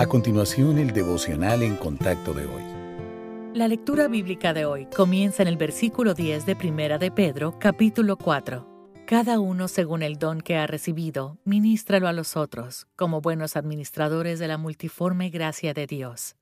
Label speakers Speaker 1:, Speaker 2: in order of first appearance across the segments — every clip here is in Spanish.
Speaker 1: A continuación, el devocional en contacto de hoy.
Speaker 2: La lectura bíblica de hoy comienza en el versículo 10 de Primera de Pedro, capítulo 4. Cada uno según el don que ha recibido, ministralo a los otros, como buenos administradores de la multiforme gracia de Dios.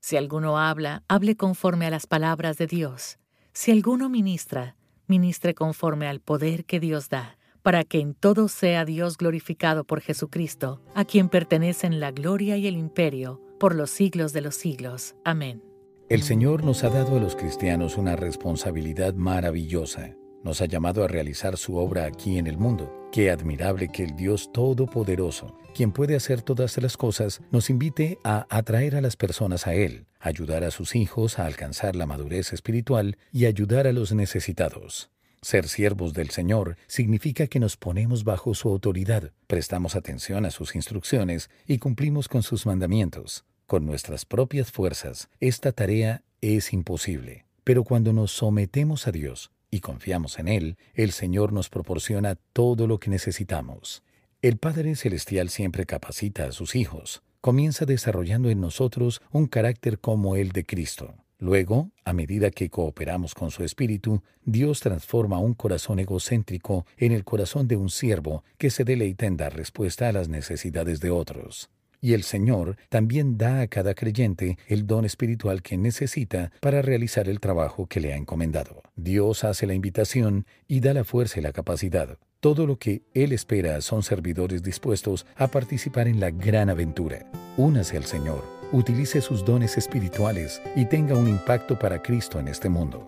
Speaker 2: Si alguno habla, hable conforme a las palabras de Dios. Si alguno ministra, ministre conforme al poder que Dios da para que en todo sea Dios glorificado por Jesucristo, a quien pertenecen la gloria y el imperio por los siglos de los siglos. Amén.
Speaker 1: El Señor nos ha dado a los cristianos una responsabilidad maravillosa. Nos ha llamado a realizar su obra aquí en el mundo. Qué admirable que el Dios Todopoderoso, quien puede hacer todas las cosas, nos invite a atraer a las personas a Él, ayudar a sus hijos a alcanzar la madurez espiritual y ayudar a los necesitados. Ser siervos del Señor significa que nos ponemos bajo su autoridad, prestamos atención a sus instrucciones y cumplimos con sus mandamientos. Con nuestras propias fuerzas, esta tarea es imposible. Pero cuando nos sometemos a Dios y confiamos en Él, el Señor nos proporciona todo lo que necesitamos. El Padre Celestial siempre capacita a sus hijos. Comienza desarrollando en nosotros un carácter como el de Cristo. Luego, a medida que cooperamos con su espíritu, Dios transforma un corazón egocéntrico en el corazón de un siervo que se deleita en dar respuesta a las necesidades de otros. Y el Señor también da a cada creyente el don espiritual que necesita para realizar el trabajo que le ha encomendado. Dios hace la invitación y da la fuerza y la capacidad. Todo lo que Él espera son servidores dispuestos a participar en la gran aventura. Únase al Señor utilice sus dones espirituales y tenga un impacto para Cristo en este mundo.